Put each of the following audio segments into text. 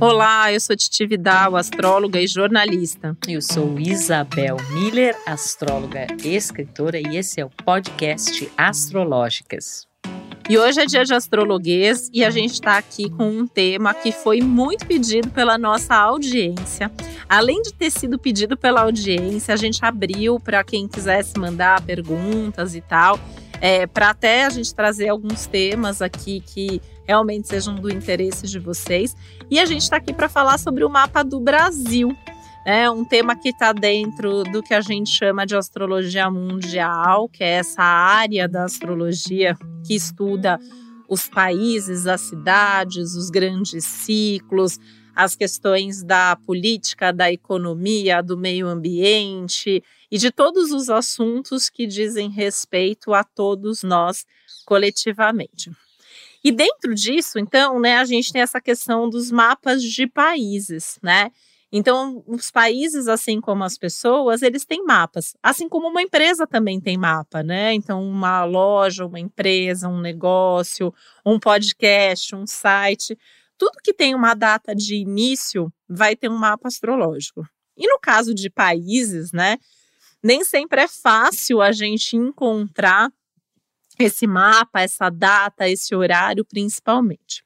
Olá, eu sou Titi Vidal, astróloga e jornalista. Eu sou Isabel Miller, astróloga e escritora, e esse é o podcast Astrológicas. E hoje é dia de astrologuês e a gente está aqui com um tema que foi muito pedido pela nossa audiência. Além de ter sido pedido pela audiência, a gente abriu para quem quisesse mandar perguntas e tal, é, para até a gente trazer alguns temas aqui que realmente sejam do interesse de vocês. E a gente está aqui para falar sobre o mapa do Brasil. É um tema que está dentro do que a gente chama de astrologia mundial, que é essa área da astrologia que estuda os países, as cidades, os grandes ciclos, as questões da política, da economia, do meio ambiente e de todos os assuntos que dizem respeito a todos nós coletivamente. E dentro disso, então, né, a gente tem essa questão dos mapas de países, né? Então, os países, assim como as pessoas, eles têm mapas, assim como uma empresa também tem mapa, né? Então, uma loja, uma empresa, um negócio, um podcast, um site, tudo que tem uma data de início vai ter um mapa astrológico. E no caso de países, né, nem sempre é fácil a gente encontrar esse mapa, essa data, esse horário, principalmente.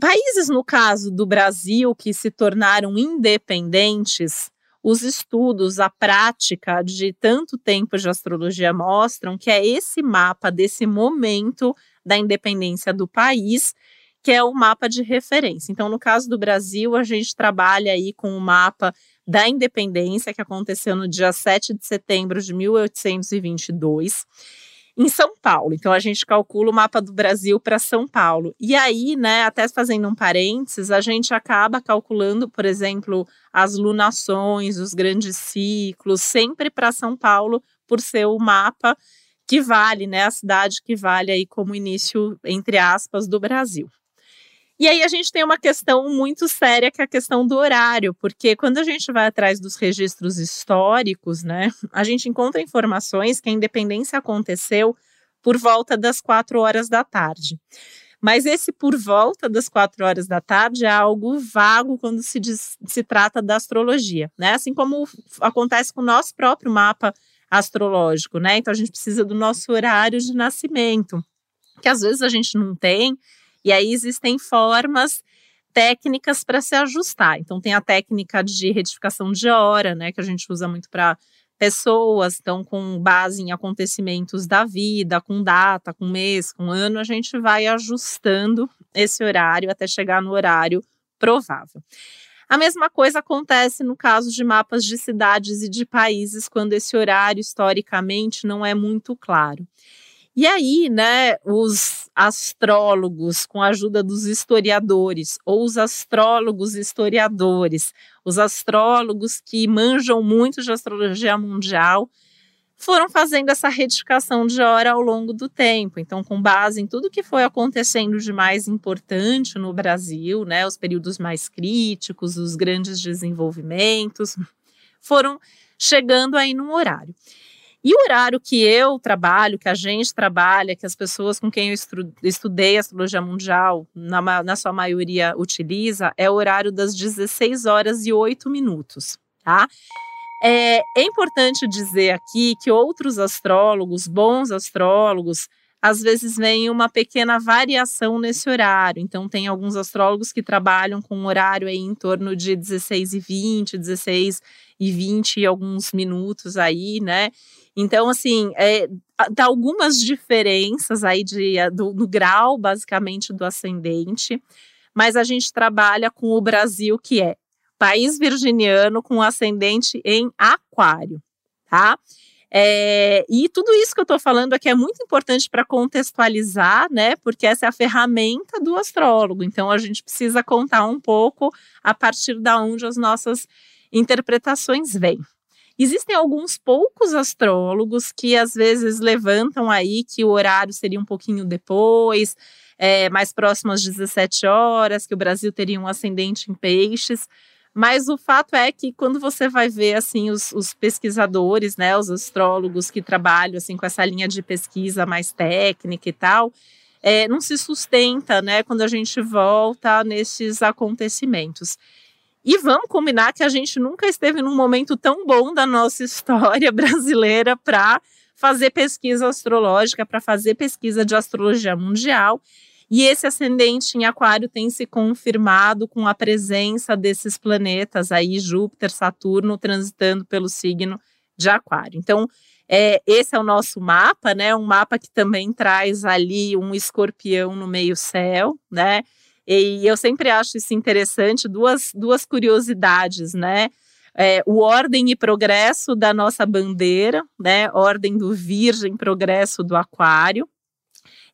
Países, no caso do Brasil, que se tornaram independentes, os estudos, a prática de tanto tempo de astrologia mostram que é esse mapa desse momento da independência do país que é o mapa de referência. Então, no caso do Brasil, a gente trabalha aí com o mapa da independência que aconteceu no dia 7 de setembro de 1822 em São Paulo. Então a gente calcula o mapa do Brasil para São Paulo. E aí, né, até fazendo um parênteses, a gente acaba calculando, por exemplo, as lunações, os grandes ciclos, sempre para São Paulo, por ser o mapa que vale, né, a cidade que vale aí como início, entre aspas, do Brasil. E aí a gente tem uma questão muito séria, que é a questão do horário, porque quando a gente vai atrás dos registros históricos, né, a gente encontra informações que a independência aconteceu por volta das quatro horas da tarde. Mas esse por volta das quatro horas da tarde é algo vago quando se, diz, se trata da astrologia, né? Assim como acontece com o nosso próprio mapa astrológico, né? Então a gente precisa do nosso horário de nascimento, que às vezes a gente não tem, e aí existem formas técnicas para se ajustar. Então tem a técnica de retificação de hora, né, que a gente usa muito para pessoas, então com base em acontecimentos da vida, com data, com mês, com ano, a gente vai ajustando esse horário até chegar no horário provável. A mesma coisa acontece no caso de mapas de cidades e de países, quando esse horário historicamente não é muito claro. E aí, né, os astrólogos, com a ajuda dos historiadores, ou os astrólogos historiadores, os astrólogos que manjam muito de astrologia mundial, foram fazendo essa retificação de hora ao longo do tempo. Então, com base em tudo que foi acontecendo de mais importante no Brasil, né, os períodos mais críticos, os grandes desenvolvimentos, foram chegando aí num horário. E o horário que eu trabalho, que a gente trabalha, que as pessoas com quem eu estudei astrologia mundial, na, na sua maioria, utiliza, é o horário das 16 horas e 8 minutos, tá? É, é importante dizer aqui que outros astrólogos, bons astrólogos, às vezes vem uma pequena variação nesse horário. Então, tem alguns astrólogos que trabalham com um horário aí em torno de 16 e 20, 16 e 20 e alguns minutos aí, né? Então, assim, é, dá algumas diferenças aí de, do, no grau, basicamente, do ascendente, mas a gente trabalha com o Brasil, que é país virginiano com ascendente em aquário, tá? É, e tudo isso que eu estou falando aqui é muito importante para contextualizar, né? Porque essa é a ferramenta do astrólogo. Então a gente precisa contar um pouco a partir da onde as nossas interpretações vêm. Existem alguns poucos astrólogos que às vezes levantam aí que o horário seria um pouquinho depois, é, mais próximo às 17 horas, que o Brasil teria um ascendente em peixes. Mas o fato é que quando você vai ver assim os, os, pesquisadores, né, os astrólogos que trabalham assim com essa linha de pesquisa mais técnica e tal, é, não se sustenta, né, quando a gente volta nesses acontecimentos. E vamos combinar que a gente nunca esteve num momento tão bom da nossa história brasileira para fazer pesquisa astrológica, para fazer pesquisa de astrologia mundial. E esse ascendente em Aquário tem se confirmado com a presença desses planetas aí, Júpiter, Saturno, transitando pelo signo de Aquário. Então, é, esse é o nosso mapa, né? Um mapa que também traz ali um escorpião no meio-céu, né? E eu sempre acho isso interessante, duas, duas curiosidades, né? É, o ordem e progresso da nossa bandeira, né? Ordem do Virgem, progresso do Aquário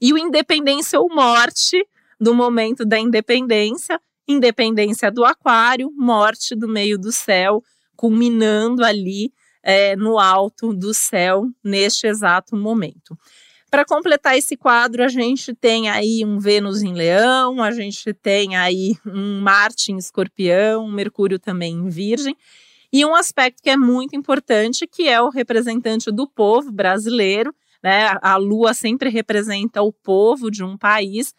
e o independência ou morte do momento da independência, independência do aquário, morte do meio do céu, culminando ali é, no alto do céu neste exato momento. Para completar esse quadro, a gente tem aí um Vênus em Leão, a gente tem aí um Marte em Escorpião, um Mercúrio também em Virgem, e um aspecto que é muito importante, que é o representante do povo brasileiro, né? A lua sempre representa o povo de um país.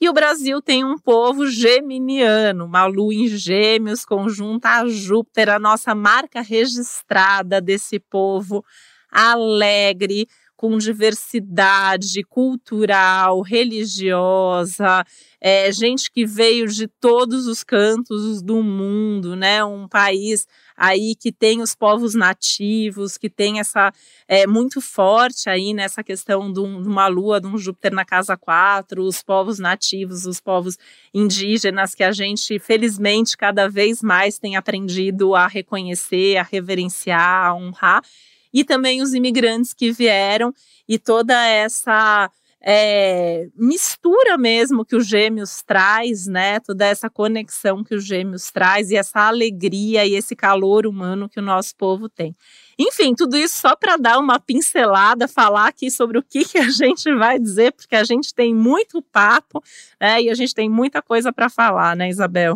E o Brasil tem um povo geminiano, uma lua em gêmeos, conjunta a Júpiter, a nossa marca registrada desse povo alegre, com diversidade cultural, religiosa, é, gente que veio de todos os cantos do mundo, né? Um país aí que tem os povos nativos, que tem essa é, muito forte aí nessa questão de, um, uma lua, de um Júpiter na casa 4, os povos nativos, os povos indígenas, que a gente, felizmente, cada vez mais tem aprendido a reconhecer, a reverenciar, a honrar, e também os imigrantes que vieram e toda essa é, mistura mesmo que os gêmeos traz, né? Toda essa conexão que os gêmeos traz e essa alegria e esse calor humano que o nosso povo tem. Enfim, tudo isso só para dar uma pincelada, falar aqui sobre o que, que a gente vai dizer, porque a gente tem muito papo, né? E a gente tem muita coisa para falar, né, Isabel?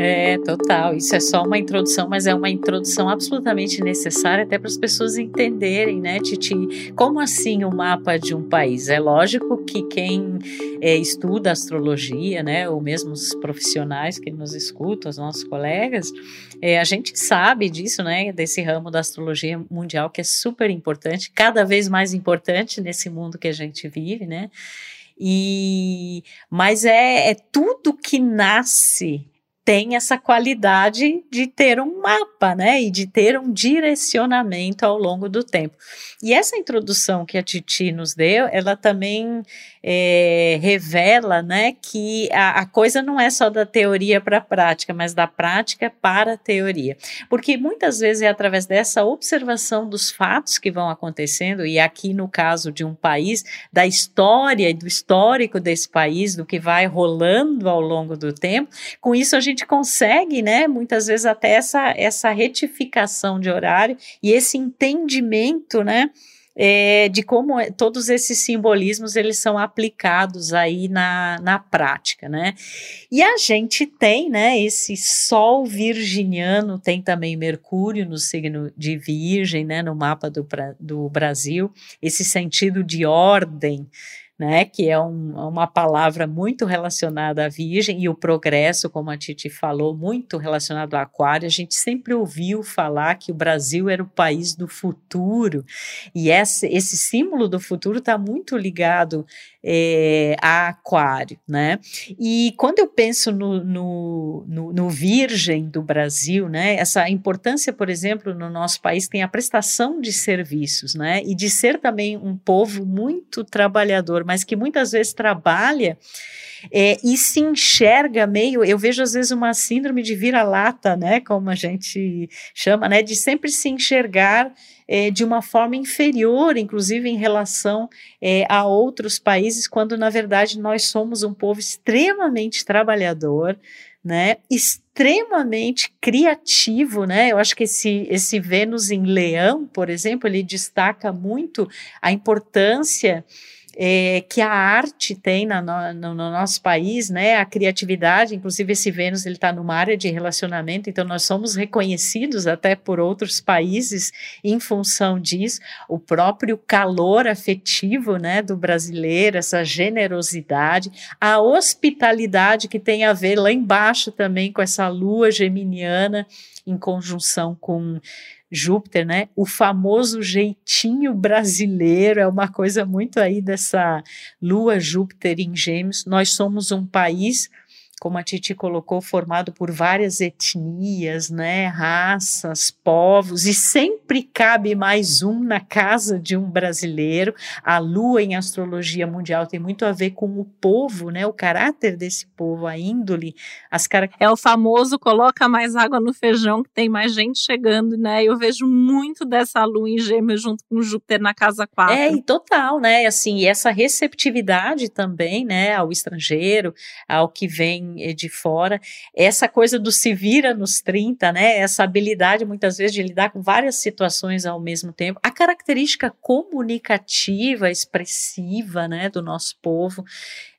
É, total. Isso é só uma introdução, mas é uma introdução absolutamente necessária até para as pessoas entenderem, né, Titi? Como assim o mapa de um país? É lógico que quem é, estuda astrologia, né, ou mesmo os profissionais que nos escutam, os nossos colegas, é, a gente sabe disso, né, desse ramo da astrologia mundial que é super importante, cada vez mais importante nesse mundo que a gente vive, né? E, mas é, é tudo que nasce tem essa qualidade de ter um mapa, né, e de ter um direcionamento ao longo do tempo. E essa introdução que a Titi nos deu, ela também é, revela, né, que a, a, coisa não é só da teoria para a prática, mas da prática para a teoria, porque muitas vezes é através dessa observação dos fatos que vão acontecendo e aqui no caso de um país, da história e do histórico desse país, do que vai rolando ao longo do tempo, com isso a gente gente consegue, né, muitas vezes até essa, essa retificação de horário e esse entendimento, né, é, de como é, todos esses simbolismos eles são aplicados aí na, na prática, né? E a gente tem, né, esse Sol virginiano, tem também Mercúrio no signo de Virgem, né, no mapa do, do Brasil, esse sentido de ordem, né, que é um, uma palavra muito relacionada à Virgem e o progresso, como a Titi falou, muito relacionado ao Aquário. A gente sempre ouviu falar que o Brasil era o país do futuro e esse, esse símbolo do futuro está muito ligado é, a Aquário, né? E quando eu penso no, no, no, no, Virgem do Brasil, né? Essa importância, por exemplo, no nosso país tem a prestação de serviços, né? E de ser também um povo muito trabalhador, mas que muitas vezes trabalha é, e se enxerga meio, eu vejo às vezes uma síndrome de vira-lata, né, como a gente chama, né, de sempre se enxergar é, de uma forma inferior, inclusive em relação é, a outros países, quando na verdade nós somos um povo extremamente trabalhador, né, extremamente criativo, né? Eu acho que esse, esse Vênus em Leão, por exemplo, ele destaca muito a importância é, que a arte tem na, no, no, nosso país, né? A criatividade, inclusive esse Vênus ele está numa área de relacionamento, então nós somos reconhecidos até por outros países em função disso. O próprio calor afetivo, né, do brasileiro, essa generosidade, a hospitalidade que tem a ver lá embaixo também com essa lua geminiana em conjunção com Júpiter, né? O famoso jeitinho brasileiro é uma coisa muito aí dessa lua Júpiter em Gêmeos. Nós somos um país como a Titi colocou, formado por várias etnias, né, raças, povos, e sempre cabe mais um na casa de um brasileiro. A lua em astrologia mundial tem muito a ver com o povo, né, o caráter desse povo, a índole, as cara... É o famoso coloca mais água no feijão, que tem mais gente chegando, né? Eu vejo muito dessa lua em gêmeos junto com Júpiter na casa 4. É, e total, né? Assim, e essa receptividade também, né, ao estrangeiro, ao que vem eh, de fora, essa coisa do se vira nos 30, né? Essa habilidade muitas vezes de lidar com várias situações ao mesmo tempo, a característica comunicativa, expressiva, né, do nosso povo,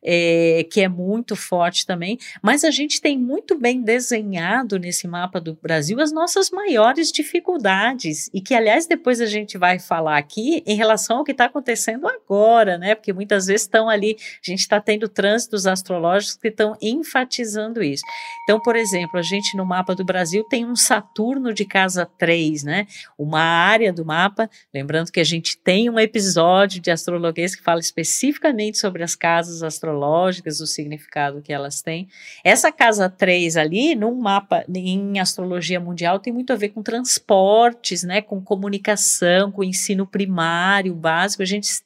é, que é muito forte também, mas a gente tem muito bem desenhado nesse mapa do Brasil as nossas maiores dificuldades, e que, aliás, depois a gente vai falar aqui em relação ao que está acontecendo agora, né? Porque muitas vezes estão ali, a gente está tendo trânsitos astrológicos que estão enfatizando isso. Então, por exemplo, a gente no mapa do Brasil tem um Saturno de casa 3, né? Uma área do mapa, lembrando que a gente tem um episódio de astrologia que fala especificamente sobre as casas astrológicas astrológicas, o significado que elas têm. Essa casa 3 ali, num mapa em astrologia mundial, tem muito a ver com transportes, né, com comunicação, com ensino primário, básico. A gente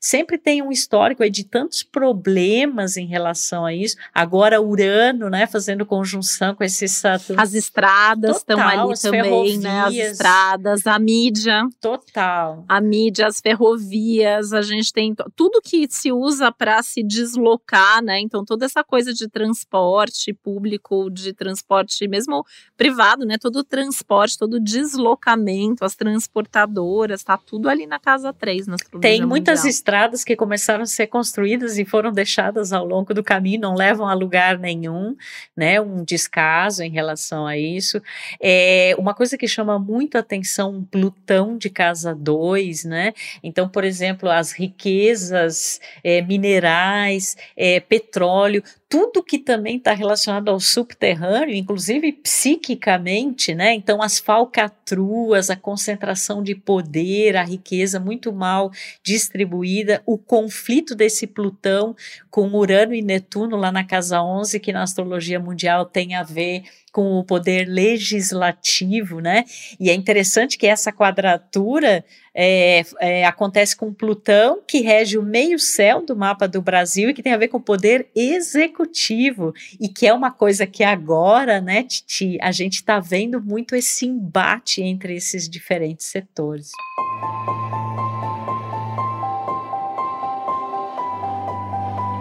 sempre tem um histórico aí de tantos problemas em relação a isso. Agora Urano, né, fazendo conjunção com esse Saturno. As estradas estão ali também, né, as estradas, a mídia. Total. A mídia, as ferrovias, a gente tem tudo que se usa para se deslocar, né? Então toda essa coisa de transporte público, de transporte mesmo privado, né? Todo o transporte, todo o deslocamento, as transportadoras, tá tudo ali na casa 3, nas Tem muita muitas estradas que começaram a ser construídas e foram deixadas ao longo do caminho, não levam a lugar nenhum, né? Um descaso em relação a isso. É, uma coisa que chama muito atenção, Plutão de casa 2, né? Então, por exemplo, as riquezas é, minerais, é, petróleo, tudo que também está relacionado ao subterrâneo, inclusive psiquicamente, né? Então, as falcatruas, a concentração de poder, a riqueza muito mal distribuída, o conflito desse Plutão com Urano e Netuno lá na casa 11, que na astrologia mundial tem a ver com o poder legislativo, né? E é interessante que essa quadratura é, é, acontece com Plutão, que rege o meio-céu do mapa do Brasil e que tem a ver com o poder executivo, e que é uma coisa que agora, né, Titi, a gente está vendo muito esse embate entre esses diferentes setores.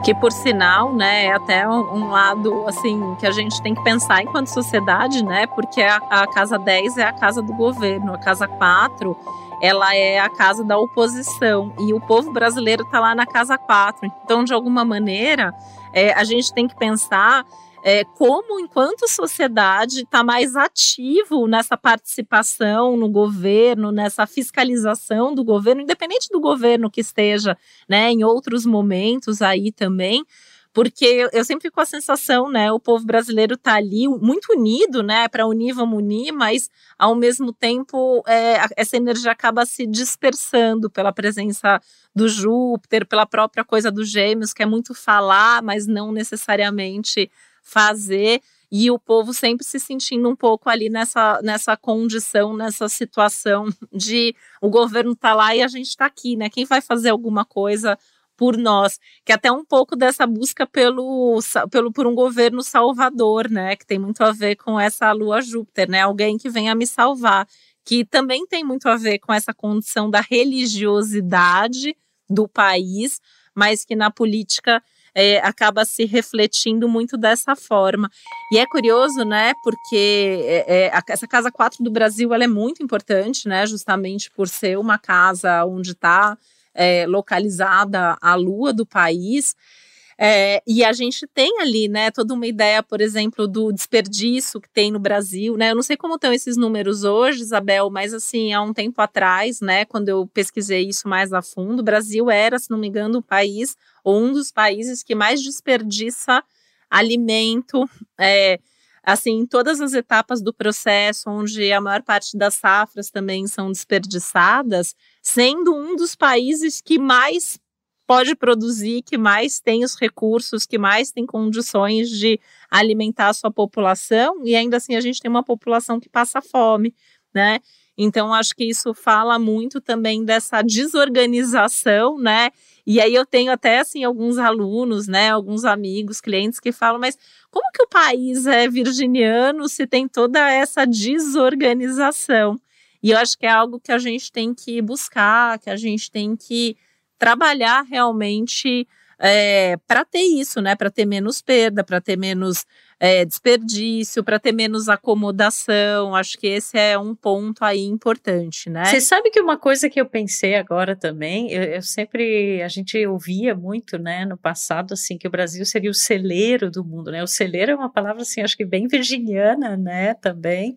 que por sinal, né, é até um lado assim que a gente tem que pensar enquanto sociedade, né, porque a, a casa 10 é a casa do governo, a casa 4 ela é a casa da oposição e o povo brasileiro está lá na casa 4. Então, de alguma maneira, é, a gente tem que pensar é, como, enquanto sociedade, está mais ativo nessa participação no governo, nessa fiscalização do governo, independente do governo que esteja, né, em outros momentos aí também, porque eu sempre fico com a sensação, né, o povo brasileiro está ali muito unido, né, para unir, vamos unir, mas ao mesmo tempo é, essa energia acaba se dispersando pela presença do Júpiter, pela própria coisa dos gêmeos, que é muito falar, mas não necessariamente fazer e o povo sempre se sentindo um pouco ali nessa, nessa condição, nessa situação de o governo tá lá e a gente está aqui, né? Quem vai fazer alguma coisa por nós? Que até um pouco dessa busca pelo, pelo por um governo salvador, né? Que tem muito a ver com essa lua Júpiter, né? Alguém que venha me salvar, que também tem muito a ver com essa condição da religiosidade do país, mas que na política é, acaba se refletindo muito dessa forma. E é curioso, né, porque é, é, essa casa 4 do Brasil ela é muito importante, né, justamente por ser uma casa onde está é, localizada a lua do país. É, e a gente tem ali, né, toda uma ideia, por exemplo, do desperdício que tem no Brasil, né? Eu não sei como estão esses números hoje, Isabel, mas assim, há um tempo atrás, né, quando eu pesquisei isso mais a fundo, o Brasil era, se não me engano, o país, ou um dos países que mais desperdiça alimento, é, assim, em todas as etapas do processo, onde a maior parte das safras também são desperdiçadas, sendo um dos países que mais pode produzir, que mais tem os recursos, que mais tem condições de alimentar a sua população, e ainda assim a gente tem uma população que passa fome, né? Então, acho que isso fala muito também dessa desorganização, né? E aí eu tenho até assim alguns alunos, né, alguns amigos, clientes que falam, mas como que o país é virginiano se tem toda essa desorganização? E eu acho que é algo que a gente tem que buscar, que a gente tem que trabalhar realmente é, para ter isso, né? Para ter menos perda, para ter menos é, desperdício, para ter menos acomodação. Acho que esse é um ponto aí importante, né? Você sabe que uma coisa que eu pensei agora também, eu, eu, sempre, a gente ouvia muito, né, no passado, assim, que o Brasil seria o celeiro do mundo, né? O celeiro é uma palavra, assim, acho que bem virginiana, né, também.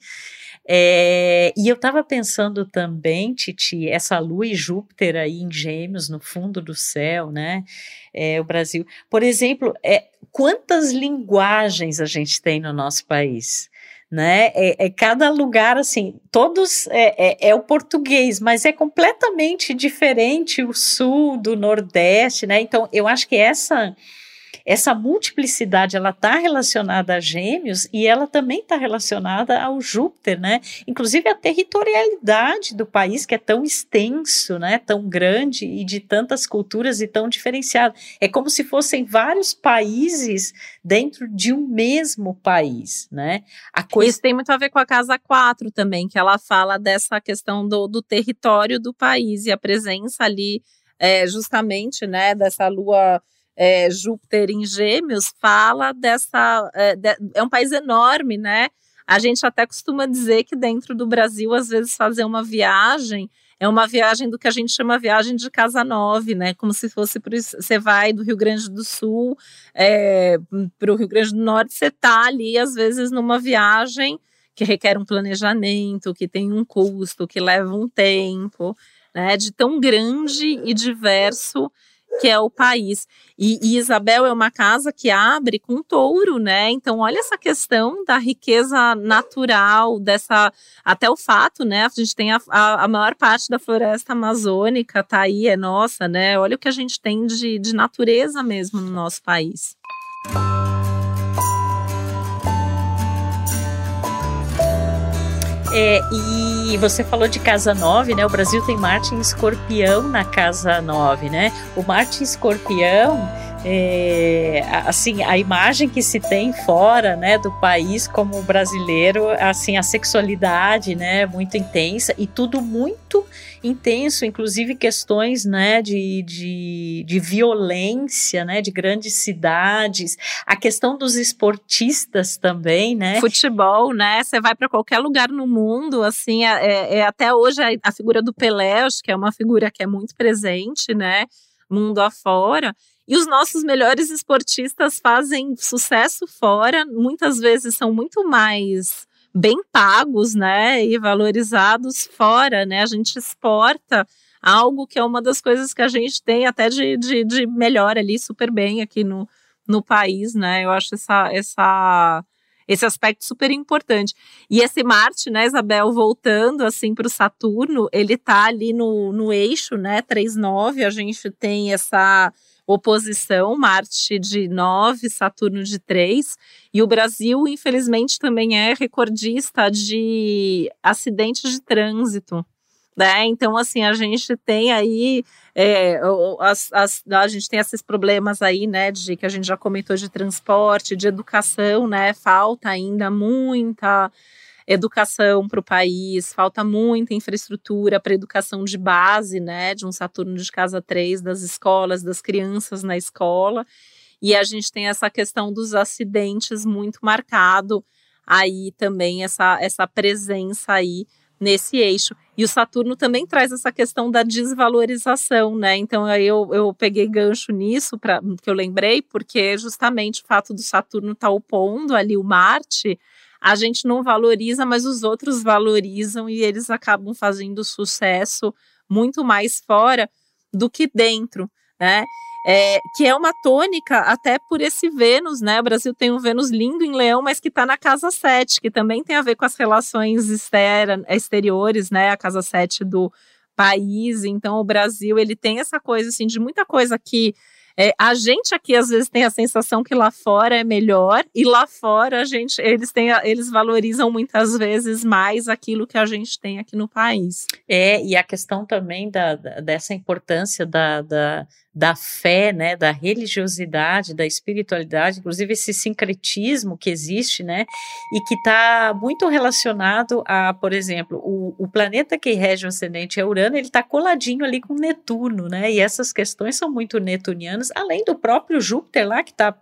É, e eu estava pensando também, Titi, essa Lua e Júpiter aí em Gêmeos, no fundo do céu, né? É, o Brasil. Por exemplo, é, quantas linguagens a gente tem no nosso país? Né? É, é cada lugar assim, todos é, é, é, o português, mas é completamente diferente o sul do nordeste, né? Então eu acho que essa essa multiplicidade ela está relacionada a Gêmeos e ela também está relacionada ao Júpiter, né? Inclusive a territorialidade do país que é tão extenso, né? Tão grande e de tantas culturas e tão diferenciado. É como se fossem vários países dentro de um mesmo país, né? Coisa... Isso tem muito a ver com a casa 4 também, que ela fala dessa questão do, do território do país e a presença ali é, justamente, né, dessa lua é, Júpiter em Gêmeos fala dessa. É, de, é um país enorme, né? A gente até costuma dizer que dentro do Brasil, às vezes, fazer uma viagem é uma viagem do que a gente chama viagem de casa nove, né? Como se fosse por você vai do Rio Grande do Sul é, para o Rio Grande do Norte, você está ali, às vezes, numa viagem que requer um planejamento, que tem um custo, que leva um tempo, né? De tão grande e diverso que é o país. E, e, Isabel é uma casa que abre com touro, né? Então, olha essa questão da riqueza natural, dessa. Até o fato, né? A gente tem a, a, a maior parte da floresta amazônica, tá aí, é nossa, né? Olha o que a gente tem de, de natureza mesmo no nosso país. É, e você falou de casa 9, né? O Brasil tem Marte em escorpião na casa 9, né? O Marte em escorpião é, assim, a imagem que se tem fora, né, do país como brasileiro, assim, a sexualidade, né, muito intensa e tudo muito intenso, inclusive questões, né, de, de, de violência, né, de grandes cidades, a questão dos esportistas também, né. Futebol, né, você vai para qualquer lugar no mundo, assim, é, é, é até hoje a, a figura do Pelé, acho que é uma figura que é muito presente, né, mundo afora, e os nossos melhores esportistas fazem sucesso fora, muitas vezes são muito mais bem pagos, né, e valorizados fora, né? A gente exporta algo que é uma das coisas que a gente tem até de, de, de melhor ali, super bem aqui no, no país, né? Eu acho essa, essa, esse aspecto super importante. E esse Marte, né, Isabel, voltando assim para o Saturno, ele tá ali no, no eixo, né, 3,9, a gente tem essa oposição, Marte de 9, Saturno de 3. E o Brasil, infelizmente, também é recordista de acidentes de trânsito. Né? Então, assim, a gente tem aí é, as, as, a gente tem esses problemas aí, né, de que a gente já comentou de transporte, de educação, né? Falta ainda muita educação para o país, falta muita infraestrutura para educação de base, né, de um Saturno de casa 3 das escolas, das crianças na escola. E a gente tem essa questão dos acidentes muito marcado aí também essa essa presença aí nesse eixo. E o Saturno também traz essa questão da desvalorização, né? Então aí eu, eu peguei gancho nisso para que eu lembrei, porque justamente o fato do Saturno estar tá opondo ali o Marte, a gente não valoriza, mas os outros valorizam e eles acabam fazendo sucesso muito mais fora do que dentro, né? É, que é uma tônica até por esse Vênus, né? O Brasil tem um Vênus lindo em Leão, mas que está na casa 7, que também tem a ver com as relações exter exteriores, né? A casa 7 do país. Então, o Brasil, ele tem essa coisa, assim, de muita coisa que é, a gente aqui às vezes tem a sensação que lá fora é melhor e lá fora a gente eles têm eles valorizam muitas vezes mais aquilo que a gente tem aqui no país. É e a questão também da, da dessa importância da, da da fé, né, da religiosidade, da espiritualidade, inclusive esse sincretismo que existe, né, e que está muito relacionado a, por exemplo, o, o, planeta que rege o ascendente é Urano, ele está coladinho ali com Netuno, né, e essas questões são muito netunianas, além do próprio Júpiter lá, que está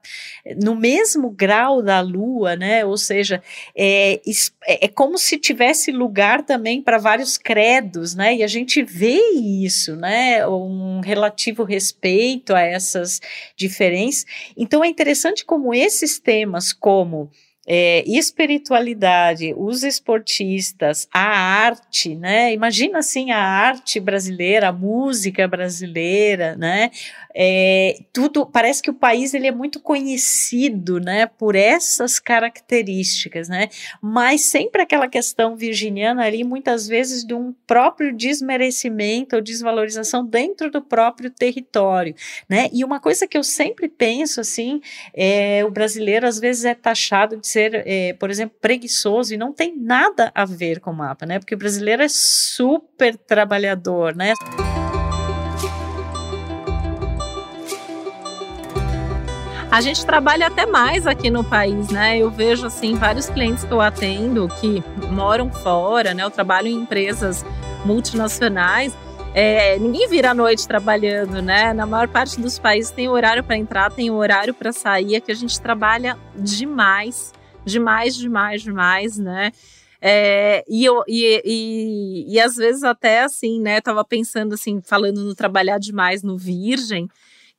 no mesmo grau da Lua, né, ou seja, é, é, é como se tivesse lugar também para vários credos, né, e a gente vê isso, né, um relativo respeito respeito a essas diferenças. Então é interessante como esses temas, como é, espiritualidade, os esportistas, a arte, né? Imagina assim a arte brasileira, a música brasileira, né? É, tudo parece que o país ele é muito conhecido, né? Por essas características, né? Mas sempre aquela questão virginiana ali, muitas vezes de um próprio desmerecimento ou desvalorização dentro do próprio território, né? E uma coisa que eu sempre penso assim, é, o brasileiro às vezes é taxado de ser, é, por exemplo, preguiçoso e não tem nada a ver com o mapa, né? Porque o brasileiro é super trabalhador, né? A gente trabalha até mais aqui no país, né? Eu vejo assim vários clientes que eu atendo que moram fora, né? Eu trabalho em empresas multinacionais. É, ninguém vira à noite trabalhando, né? Na maior parte dos países tem horário para entrar, tem horário para sair. Aqui a gente trabalha demais demais, demais, demais, né? É, e, eu, e, e, e, às vezes até assim, né? Tava pensando assim, falando no trabalhar demais no Virgem,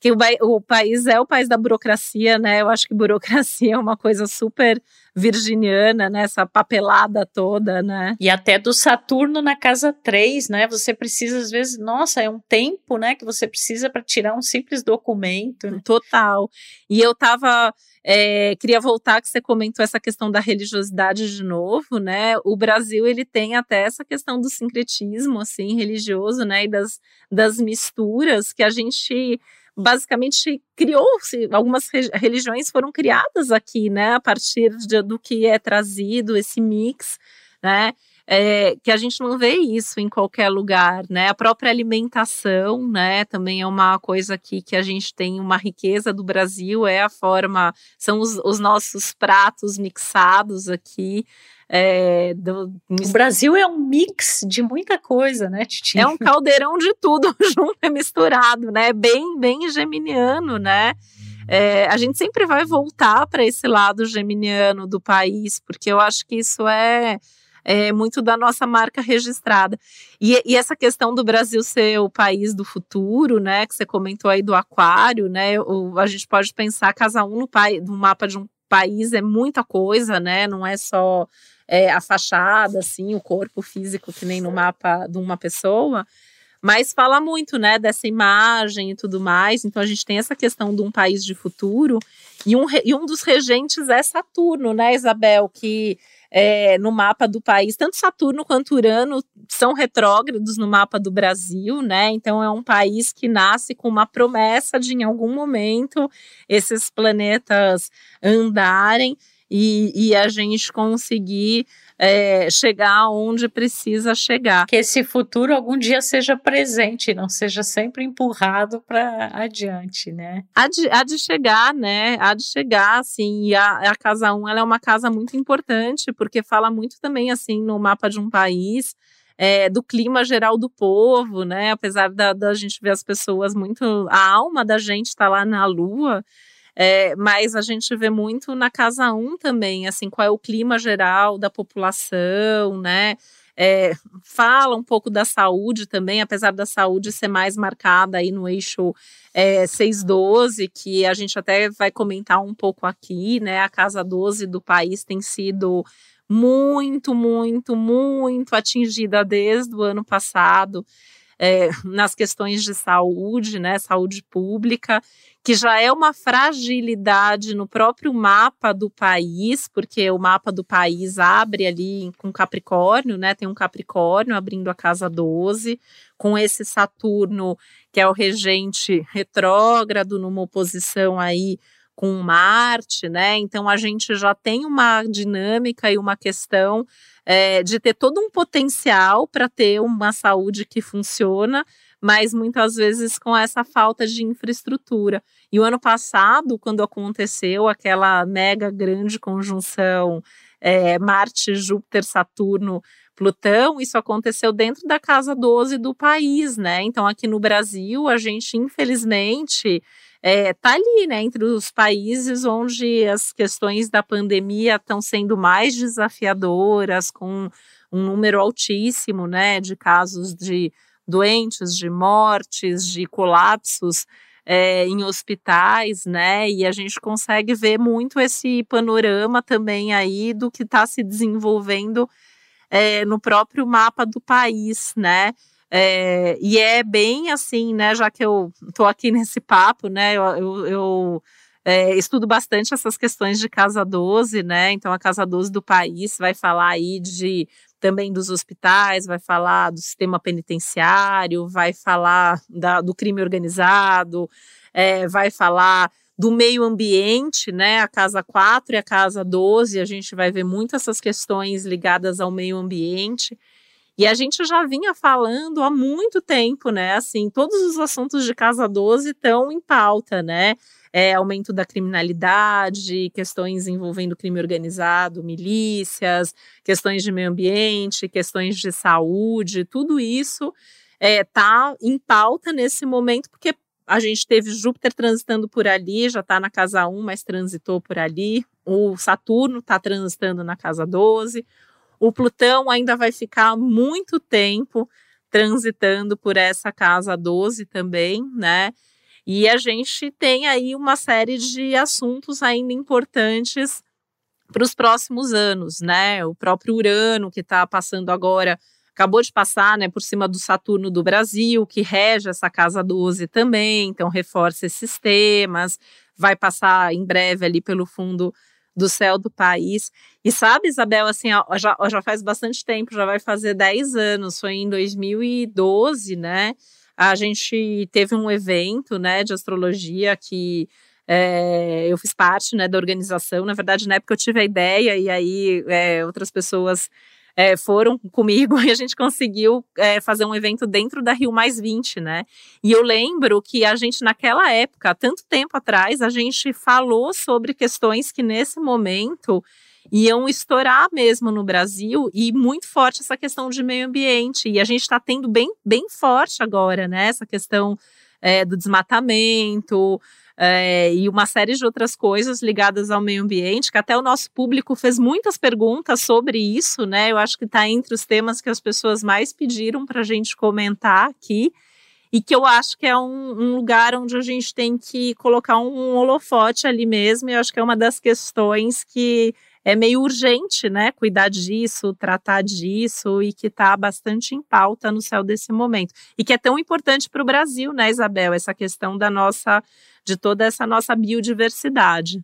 que o, o país é o país da burocracia, né? Eu acho que burocracia é uma coisa super virginiana, né? Essa papelada toda, né? E até do Saturno na casa 3, né? Você precisa, às vezes, nossa, é um tempo, né? Que você precisa para tirar um simples documento. Total. E eu tava é, queria voltar que você comentou essa questão da religiosidade de novo, né? O Brasil ele tem até essa questão do sincretismo assim religioso, né? E das, das misturas que a gente basicamente criou-se algumas religiões foram criadas aqui, né? A partir de, do que é trazido esse mix, né? É, que a gente não vê isso em qualquer lugar, né? A própria alimentação, né? Também é uma coisa aqui que a gente tem uma riqueza do Brasil, é a forma, são os, os nossos pratos mixados aqui. É, do, o Brasil é um mix de muita coisa, né, Titi? É um caldeirão de tudo junto e misturado, né? Bem, bem geminiano, né? É, a gente sempre vai voltar para esse lado geminiano do país, porque eu acho que isso é é, muito da nossa marca registrada. E, e, essa questão do Brasil ser o país do futuro, né, que você comentou aí do aquário, né, o, a gente pode pensar casa um no, pai, no mapa de um país é muita coisa, né, não é só é, a fachada, assim, o corpo físico, que nem no mapa de uma pessoa, mas fala muito, né, dessa imagem e tudo mais. Então a gente tem essa questão de um país de futuro e um, e um dos regentes é Saturno, né, Isabel, que é, no mapa do país. Tanto Saturno quanto Urano são retrógrados no mapa do Brasil, né? Então é um país que nasce com uma promessa de, em algum momento, esses planetas andarem e, e a gente conseguir é, chegar onde precisa chegar. Que esse futuro algum dia seja presente, não seja sempre empurrado para adiante, né? Há de, há de chegar, né? Há de chegar, assim. E a, a Casa 1 ela é uma casa muito importante, porque fala muito também, assim, no mapa de um país. É, do clima geral do povo, né? Apesar da, da gente ver as pessoas muito. A alma da gente está lá na lua. É, mas a gente vê muito na casa 1 também, assim, qual é o clima geral da população, né? é, fala um pouco da saúde também, apesar da saúde ser mais marcada aí no eixo é, 612, que a gente até vai comentar um pouco aqui, né? A casa 12 do país tem sido muito, muito, muito atingida desde o ano passado é, nas questões de saúde, né, saúde pública, que já é uma fragilidade no próprio mapa do país, porque o mapa do país abre ali com Capricórnio, né? Tem um Capricórnio abrindo a casa 12, com esse Saturno, que é o regente retrógrado, numa oposição aí com Marte, né? Então a gente já tem uma dinâmica e uma questão é, de ter todo um potencial para ter uma saúde que funciona, mas muitas vezes com essa falta de infraestrutura. E o ano passado, quando aconteceu aquela mega grande conjunção é, Marte, Júpiter, Saturno, Plutão, isso aconteceu dentro da casa 12 do país, né? Então, aqui no Brasil, a gente, infelizmente, é, tá ali, né, entre os países onde as questões da pandemia estão sendo mais desafiadoras, com um número altíssimo, né, de casos de doentes, de mortes, de colapsos é, em hospitais, né, e a gente consegue ver muito esse panorama também aí do que está se desenvolvendo é, no próprio mapa do país, né, é, e é bem assim, né? Já que eu estou aqui nesse papo, né? Eu, eu, eu é, estudo bastante essas questões de casa 12, né? Então, a casa 12 do país vai falar aí de também dos hospitais, vai falar do sistema penitenciário, vai falar da, do crime organizado, é, vai falar do meio ambiente, né? A casa 4 e a casa 12, a gente vai ver muito essas questões ligadas ao meio ambiente. E a gente já vinha falando há muito tempo, né? Assim, todos os assuntos de Casa 12 estão em pauta, né? É, aumento da criminalidade, questões envolvendo crime organizado, milícias, questões de meio ambiente, questões de saúde, tudo isso está é, tá em pauta nesse momento, porque a gente teve Júpiter transitando por ali, já está na casa 1, mas transitou por ali. O Saturno está transitando na casa 12. O Plutão ainda vai ficar muito tempo transitando por essa casa 12 também, né? E a gente tem aí uma série de assuntos ainda importantes para os próximos anos, né? O próprio Urano, que está passando agora, acabou de passar né, por cima do Saturno do Brasil, que rege essa casa 12 também, então reforça esses temas, vai passar em breve ali pelo fundo do céu do país. E sabe, Isabel, assim, já, já faz bastante tempo, já vai fazer 10 anos, foi em 2012, né? A gente teve um evento, né, de astrologia que é, eu fiz parte, né, da organização. Na verdade, na época eu tive a ideia e aí é, outras pessoas é, foram comigo e a gente conseguiu é, fazer um evento dentro da Rio Mais 20, né? E eu lembro que a gente, naquela época, tanto tempo atrás, a gente falou sobre questões que nesse momento iam estourar mesmo no Brasil e muito forte essa questão de meio ambiente. E a gente está tendo bem, bem forte agora, né? Essa questão é, do desmatamento, é, e uma série de outras coisas ligadas ao meio ambiente, que até o nosso público fez muitas perguntas sobre isso, né? Eu acho que está entre os temas que as pessoas mais pediram para a gente comentar aqui. E que eu acho que é um, um, lugar onde a gente tem que colocar um holofote ali mesmo. E eu acho que é uma das questões que é meio urgente, né? Cuidar disso, tratar disso e que está bastante em pauta no céu desse momento. E que é tão importante para o Brasil, né, Isabel? Essa questão da nossa, de toda essa nossa biodiversidade.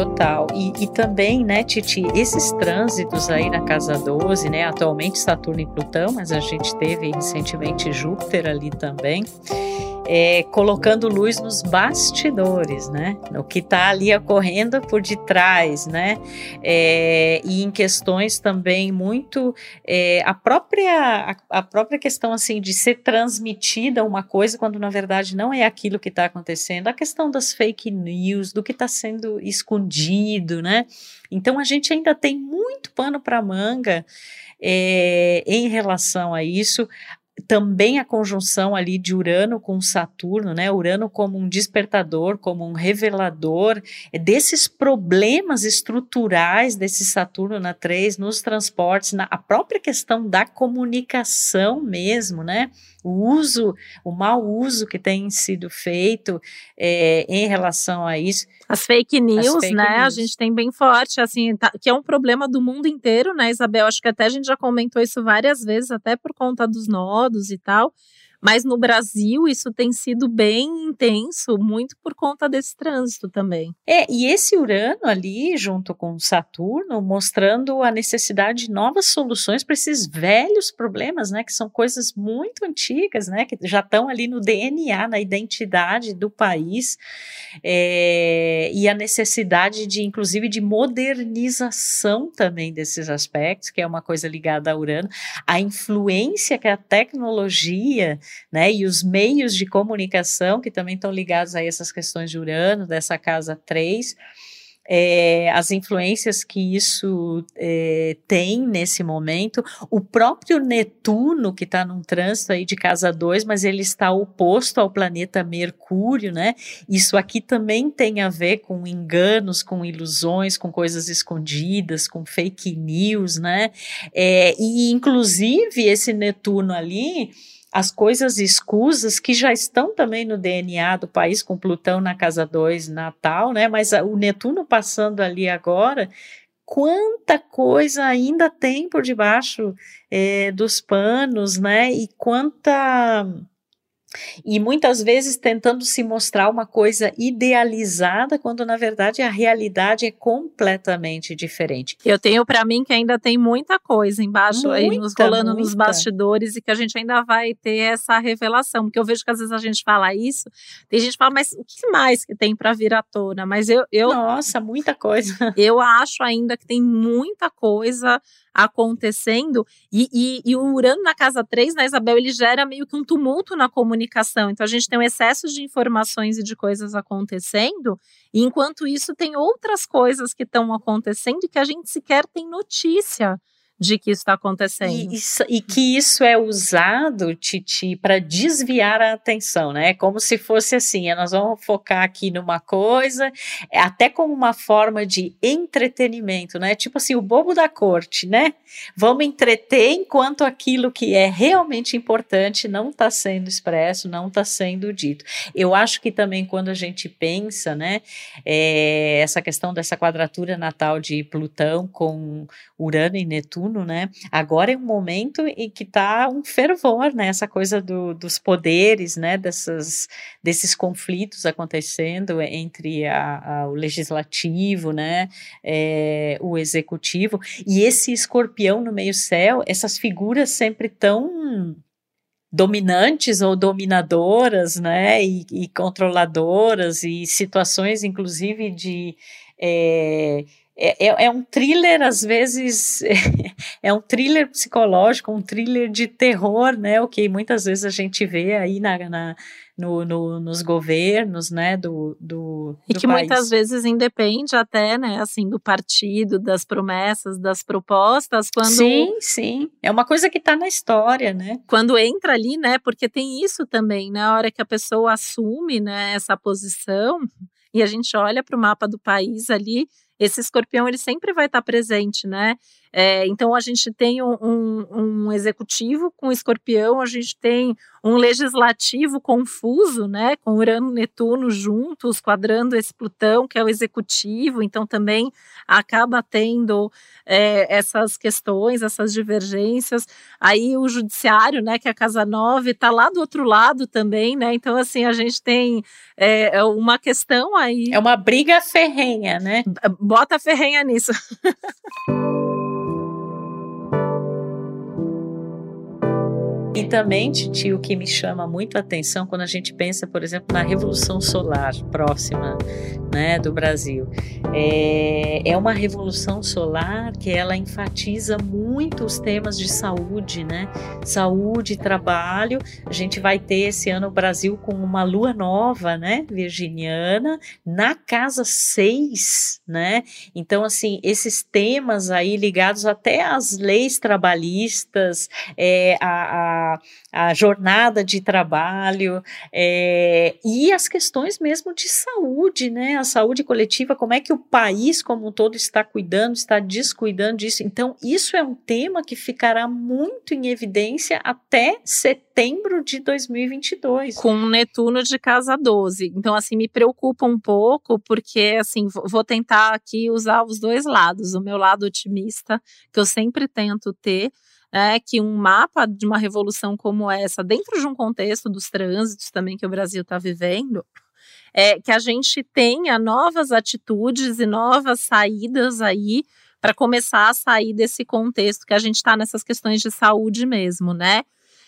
Total. E, e, também, né, Titi, esses trânsitos aí na casa 12, né, atualmente Saturno e Plutão, mas a gente teve recentemente Júpiter ali também é, colocando luz nos bastidores, né? No que está ali ocorrendo por detrás, né? É, e em questões também muito é, a própria a, a, própria questão assim de ser transmitida uma coisa quando na verdade não é aquilo que está acontecendo, a questão das fake news, do que está sendo escondido, né? Então a gente ainda tem muito pano para manga é, em relação a isso também a conjunção ali de Urano com Saturno, né? Urano como um despertador, como um revelador é desses problemas estruturais desse Saturno na 3, nos transportes, na a própria questão da comunicação mesmo, né? O uso, o mau uso que tem sido feito é, em relação a isso. As fake news, As fake né? News. A gente tem bem forte, assim, tá, que é um problema do mundo inteiro, né, Isabel? Acho que até a gente já comentou isso várias vezes, até por conta dos nodos e tal. Mas no Brasil isso tem sido bem intenso, muito por conta desse trânsito também. É, e esse Urano ali, junto com Saturno, mostrando a necessidade de novas soluções para esses velhos problemas, né? Que são coisas muito antigas, né? Que já estão ali no DNA, na identidade do país. É, e a necessidade de, inclusive, de modernização também desses aspectos, que é uma coisa ligada a Urano. A influência que a tecnologia né? E os meios de comunicação, que também estão ligados a essas questões de Urano, dessa casa 3. É, as influências que isso é, tem nesse momento, o próprio Netuno, que está num trânsito aí de casa 2, mas ele está oposto ao planeta Mercúrio, né? Isso aqui também tem a ver com enganos, com ilusões, com coisas escondidas, com fake news, né? É, e inclusive esse Netuno ali as coisas escusas que já estão também no DNA do país, com Plutão na casa 2 natal, né? Mas o Netuno passando ali agora, quanta coisa ainda tem por debaixo é, dos panos, né? E quanta e muitas vezes tentando se mostrar uma coisa idealizada, quando na verdade a realidade é completamente diferente. Eu tenho para mim que ainda tem muita coisa embaixo muita, aí nos rolando muita. nos bastidores e que a gente ainda vai ter essa revelação, porque eu vejo que às vezes a gente fala isso, tem gente que fala, mas o que mais que tem para vir à tona? Mas eu, eu Nossa, muita coisa. Eu acho ainda que tem muita coisa acontecendo. E, e, e, o Urano na casa 3, na né, Isabel, ele gera meio que um tumulto na comunicação. Então a gente tem um excesso de informações e de coisas acontecendo, e enquanto isso tem outras coisas que estão acontecendo e que a gente sequer tem notícia de que isso está acontecendo. E, e, que isso é usado, Titi, para desviar a atenção, né? É como se fosse assim, é, nós vamos focar aqui numa coisa, é até como uma forma de entretenimento, né? Tipo assim, o bobo da corte, né? Vamos entreter enquanto aquilo que é realmente importante não está sendo expresso, não está sendo dito. Eu acho que também quando a gente pensa, né, é, essa questão dessa quadratura natal de Plutão com Urano e Netuno, né? Agora é um momento em que está um fervor, né? Essa coisa do, dos poderes, né? Dessas, desses conflitos acontecendo entre a, a, o legislativo, né? É, o executivo e esse escorpião no meio céu, essas figuras sempre tão dominantes ou dominadoras, né, e, e, controladoras, e situações, inclusive, de é, é, é, é, um thriller, às vezes, é um thriller psicológico, um thriller de terror, né? O que muitas vezes a gente vê aí na, na no, no, nos governos, né? Do, do, e que país. muitas vezes independe até, né? Assim, do partido, das promessas, das propostas. Quando, sim, sim. É uma coisa que está na história, né? Quando entra ali, né? Porque tem isso também, na né, hora que a pessoa assume né, essa posição e a gente olha para o mapa do país ali esse escorpião ele sempre vai estar presente, né? É, então a gente tem um, um, um, executivo com escorpião, a gente tem um legislativo confuso, né? Com Urano e Netuno juntos, quadrando esse Plutão, que é o executivo, então também acaba tendo é, essas questões, essas divergências. Aí o judiciário, né? Que é a Casa 9, está lá do outro lado também, né? Então, assim, a gente tem é, uma questão aí. É uma briga ferrenha, né? Bota ferrenha nisso. E também, Titi, o que me chama muito a atenção quando a gente pensa, por exemplo, na Revolução Solar próxima né, do Brasil. É, é uma revolução solar que ela enfatiza muito os temas de saúde, né? Saúde, trabalho. A gente vai ter esse ano o Brasil com uma lua nova, né? Virginiana, na casa 6, né? Então, assim, esses temas aí ligados até às leis trabalhistas, é, a, a a, jornada de trabalho é, e as questões mesmo de saúde, né? A saúde coletiva, como é que o país como um todo está cuidando, está descuidando disso. Então, isso é um tema que ficará muito em evidência até setembro de 2022. Com Netuno de casa 12. Então, assim, me preocupa um pouco, porque, assim, vou tentar aqui usar os dois lados. O meu lado otimista, que eu sempre tento ter, é que um mapa de uma revolução como essa, dentro de um contexto dos trânsitos também que o Brasil está vivendo, é que a gente tenha novas atitudes e novas saídas aí para começar a sair desse contexto que a gente está nessas questões de saúde mesmo, né?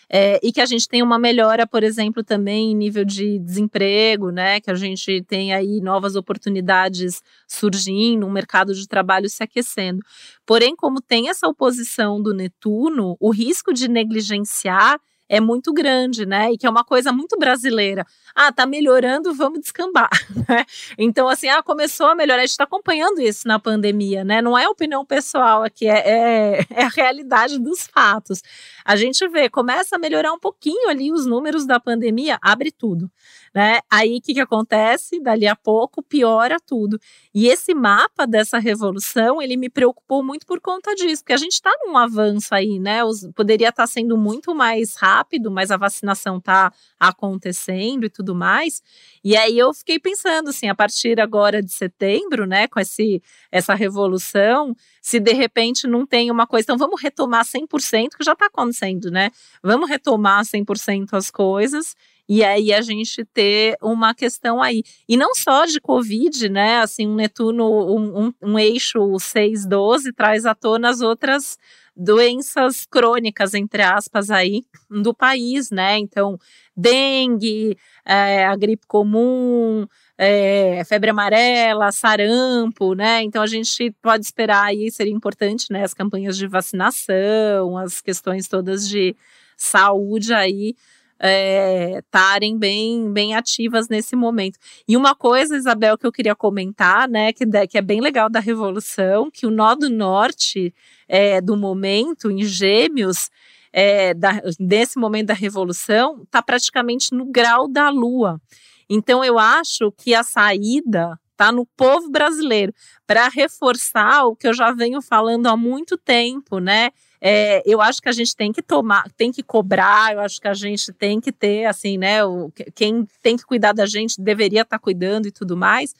É, e que a gente tem uma melhora, por exemplo, também em nível de desemprego, né? Que a gente tem aí novas oportunidades surgindo, um mercado de trabalho se aquecendo. Porém, como tem essa oposição do Netuno, o risco de negligenciar é muito grande, né? E que é uma coisa muito brasileira. Ah, tá melhorando, vamos descambar, né? Então, assim, ah, começou a melhorar. A gente está acompanhando isso na pandemia, né? Não é opinião pessoal aqui, é, é, é, a realidade dos fatos. A gente vê, começa a melhorar um pouquinho ali os números da pandemia, abre tudo né? Aí o que, que acontece? Dali a pouco piora tudo. E esse mapa dessa revolução, ele me preocupou muito por conta disso, porque a gente está num avanço aí, né? Os, poderia estar tá sendo muito mais rápido, mas a vacinação está acontecendo e tudo mais. E aí eu fiquei pensando assim, a partir agora de setembro, né, com esse, essa revolução, se de repente não tem uma coisa, então vamos retomar 100%, que já está acontecendo, né? Vamos retomar 100% as coisas e aí a gente ter uma questão aí. E não só de Covid, né? Assim, um Netuno, um, um, um eixo 612 traz à tona as outras doenças crônicas, entre aspas, aí, do país, né? Então, dengue, é, a gripe comum, é, febre amarela, sarampo, né? Então a gente pode esperar aí, seria importante, né? As campanhas de vacinação, as questões todas de saúde aí estarem é, bem, bem ativas nesse momento. E uma coisa, Isabel, que eu queria comentar, né, que, que é bem legal da Revolução, que o nó do norte é, do momento, em Gêmeos, é, da, nesse momento da Revolução, está praticamente no grau da Lua. Então, eu acho que a saída está no povo brasileiro para reforçar o que eu já venho falando há muito tempo, né? É, eu acho que a gente tem que tomar, tem que cobrar, eu acho que a gente tem que ter, assim, né? O, quem tem que cuidar da gente deveria estar tá cuidando e tudo mais.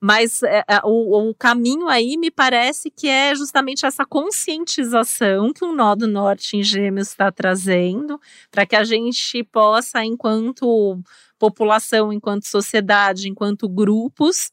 Mas é, é, o, o, caminho aí me parece que é justamente essa conscientização que o Nó do Norte em Gêmeos está trazendo, para que a gente possa, enquanto população, enquanto sociedade, enquanto grupos,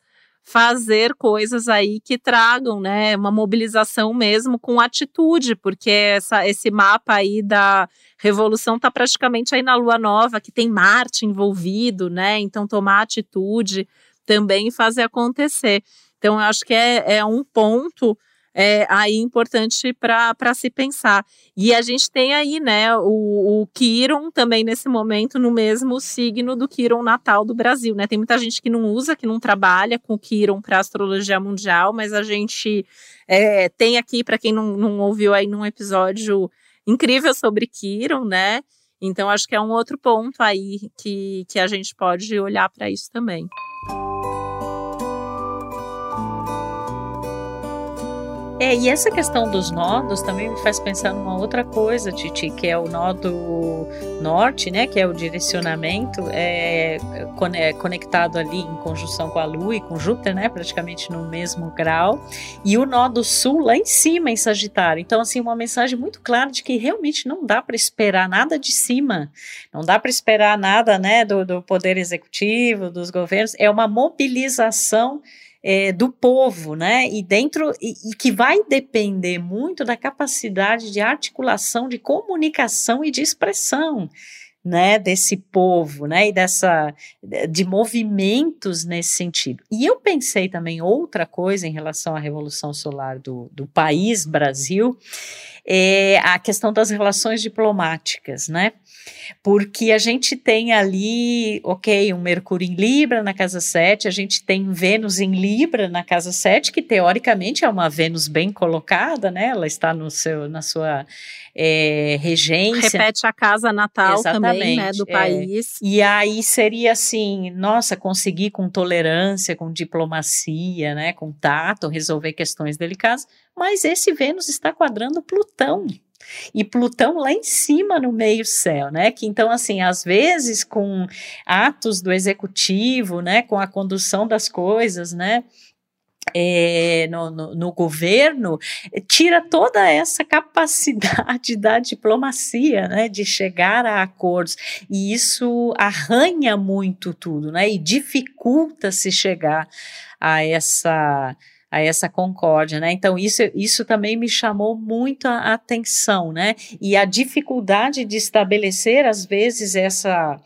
fazer coisas aí que tragam, né, uma mobilização mesmo com atitude, porque essa, esse mapa aí da revolução está praticamente aí na lua nova, que tem Marte envolvido, né, então tomar atitude também fazer acontecer. Então, eu acho que é, é um ponto é, aí importante para se pensar. E a gente tem aí, né, o, o Quiron também nesse momento no mesmo signo do Quiron natal do Brasil, né? Tem muita gente que não usa, que não trabalha com o Quiron para astrologia mundial, mas a gente é, tem aqui, para quem não, não ouviu aí num episódio incrível sobre Quiron, né? Então, acho que é um outro ponto aí que, que a gente pode olhar para isso também. É, e essa questão dos nodos também me faz pensar numa outra coisa, Titi, que é o nodo norte, né, que é o direcionamento, é, é conectado ali em conjunção com a Lua e com Júpiter, né, praticamente no mesmo grau, e o nodo sul lá em cima em Sagitário. Então, assim, uma mensagem muito clara de que realmente não dá para esperar nada de cima, não dá para esperar nada, né, do, do poder executivo, dos governos, é uma mobilização é, do povo, né? E dentro e, e, que vai depender muito da capacidade de articulação, de comunicação e de expressão, né? Desse povo, né? E dessa de movimentos nesse sentido. E eu pensei também outra coisa em relação à revolução solar do, do país Brasil é a questão das relações diplomáticas, né? Porque a gente tem ali, ok, um Mercúrio em Libra na casa 7, a gente tem Vênus em Libra na casa 7, que teoricamente é uma Vênus bem colocada, né? Ela está no seu, na sua é, regência. Repete a casa natal Exatamente, também, né, do é. país. E aí seria assim, nossa, conseguir com tolerância, com diplomacia, né, com tato, resolver questões delicadas, mas esse Vênus está quadrando Plutão. E Plutão lá em cima no meio céu, né? Que então, assim, às vezes com atos do executivo, né? Com a condução das coisas, né? É, no, no, no, governo, tira toda essa capacidade da diplomacia, né, de chegar a acordos, e isso arranha muito tudo, né, e dificulta se chegar a essa a essa concórdia, né? Então isso, isso também me chamou muito a atenção, né? E a dificuldade de estabelecer às vezes essa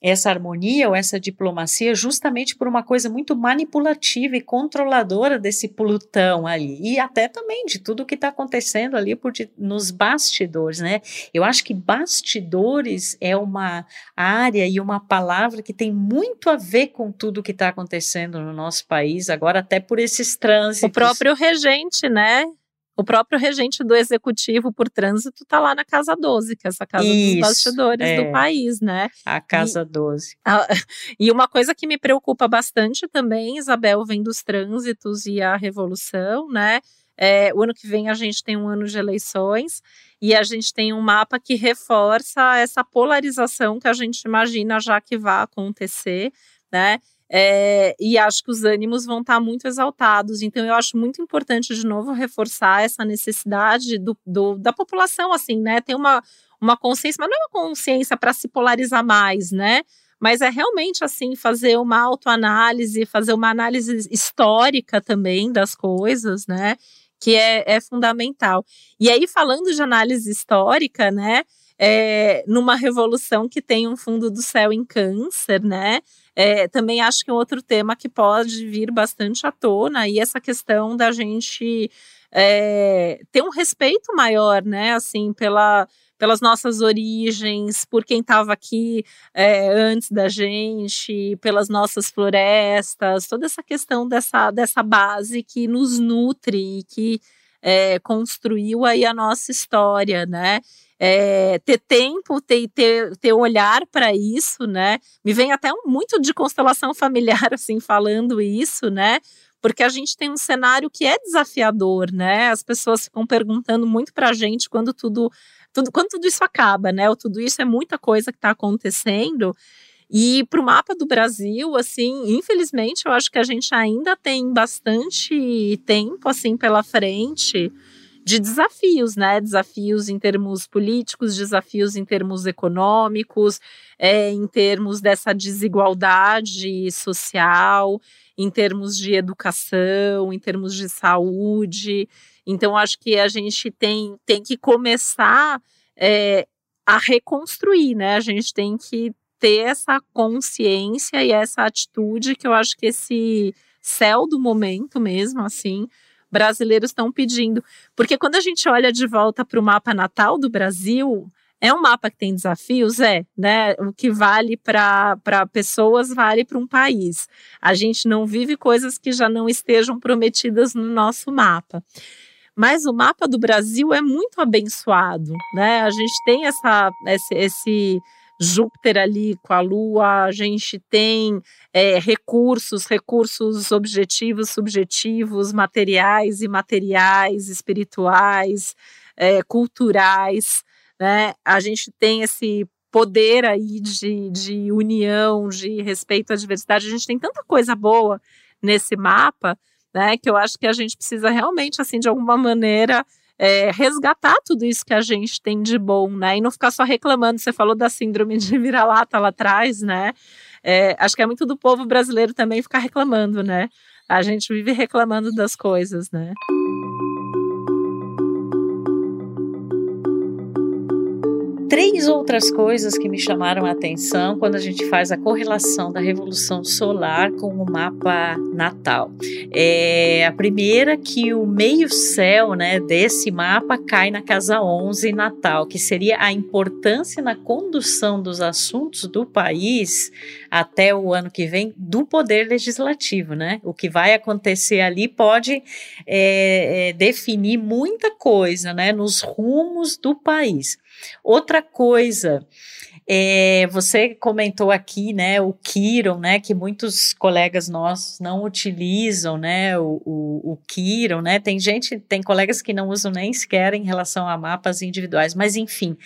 essa harmonia ou essa diplomacia justamente por uma coisa muito manipulativa e controladora desse Plutão ali e até também de tudo que está acontecendo ali por de, nos bastidores, né? Eu acho que bastidores é uma área e uma palavra que tem muito a ver com tudo que está acontecendo no nosso país agora até por esses trânsitos. O próprio regente, né? O próprio regente do executivo por trânsito está lá na Casa 12, que é essa casa Isso, dos bastidores é. do país, né? A Casa e, 12. A, e uma coisa que me preocupa bastante também, Isabel, vem dos trânsitos e a revolução, né? É, o ano que vem a gente tem um ano de eleições e a gente tem um mapa que reforça essa polarização que a gente imagina já que vai acontecer, né? É, e acho que os ânimos vão estar muito exaltados. Então, eu acho muito importante, de novo, reforçar essa necessidade do, do da população, assim, né? Ter uma, uma consciência, mas não é uma consciência para se polarizar mais, né? Mas é realmente, assim, fazer uma autoanálise, fazer uma análise histórica também das coisas, né? Que é, é fundamental. E aí, falando de análise histórica, né? É, numa revolução que tem um fundo do céu em câncer, né? É, também acho que um outro tema que pode vir bastante à tona e essa questão da gente é, ter um respeito maior, né, assim, pela, pelas nossas origens, por quem estava aqui é, antes da gente, pelas nossas florestas, toda essa questão dessa, dessa base que nos nutre e que é, construiu aí a nossa história, né? é, ter tempo, ter, ter, ter olhar para isso, né? Me vem até muito de constelação familiar, assim, falando isso, né? Porque a gente tem um cenário que é desafiador, né? As pessoas ficam perguntando muito para a gente quando tudo, tudo, quando tudo isso acaba, né? Ou tudo isso é muita coisa que está acontecendo. E para o mapa do Brasil, assim, infelizmente, eu acho que a gente ainda tem bastante tempo assim pela frente de desafios, né? Desafios em termos políticos, desafios em termos econômicos, é, em termos dessa desigualdade social, em termos de educação, em termos de saúde. Então, acho que a gente tem, tem que começar é, a reconstruir, né? A gente tem que ter essa consciência e essa atitude que eu acho que esse céu do momento mesmo, assim, brasileiros estão pedindo. Porque quando a gente olha de volta para o mapa natal do Brasil, é um mapa que tem desafios? É, né? O que vale para pessoas vale para um país. A gente não vive coisas que já não estejam prometidas no nosso mapa. Mas o mapa do Brasil é muito abençoado, né? A gente tem essa, esse, esse Júpiter ali com a Lua, a gente tem é, recursos, recursos objetivos, subjetivos, materiais, imateriais, espirituais, é, culturais, né? A gente tem esse poder aí de, de união, de respeito à diversidade, a gente tem tanta coisa boa nesse mapa, né? Que eu acho que a gente precisa realmente, assim, de alguma maneira é, resgatar tudo isso que a gente tem de bom, né? E não ficar só reclamando. Você falou da síndrome de vira-lata lá atrás, né? É, acho que é muito do povo brasileiro também ficar reclamando, né? A gente vive reclamando das coisas, né? Três outras coisas que me chamaram a atenção quando a gente faz a correlação da revolução solar com o mapa natal. É, a primeira que o meio-céu né, desse mapa cai na casa 11 natal, que seria a importância na condução dos assuntos do país até o ano que vem do poder legislativo. Né? O que vai acontecer ali pode é, é, definir muita coisa né, nos rumos do país. Outra coisa, é, você comentou aqui, né, o Kiron, né, que muitos colegas nossos não utilizam, né, o, o, o Kiron, né, tem gente, tem colegas que não usam nem sequer em relação a mapas individuais, mas enfim,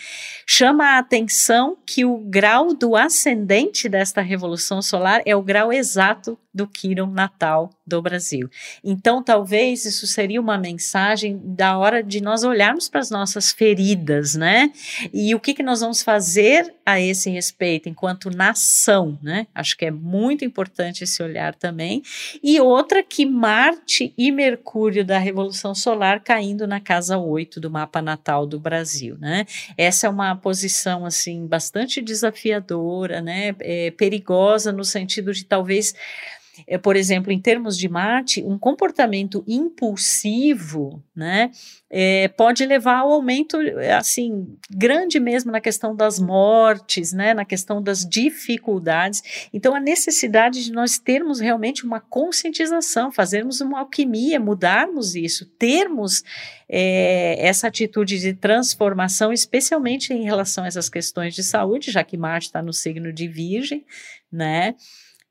chama a atenção que o grau do ascendente desta revolução solar é o grau exato do Kiron natal do Brasil. Então, talvez isso seria uma mensagem da hora de nós olharmos para as nossas feridas, né? E o que, que nós vamos fazer a esse respeito enquanto nação, né? Acho que é muito importante esse olhar também. E outra que Marte e Mercúrio da Revolução Solar caindo na casa 8 do mapa natal do Brasil, né? Essa é uma posição, assim, bastante desafiadora, né? É, perigosa no sentido de talvez é, por exemplo, em termos de Marte, um comportamento impulsivo, né, é, pode levar ao aumento, assim, grande mesmo na questão das mortes, né, na questão das dificuldades. Então, a necessidade de nós termos realmente uma conscientização, fazermos uma alquimia, mudarmos isso, termos é, essa atitude de transformação, especialmente em relação a essas questões de saúde, já que Marte está no signo de Virgem, né?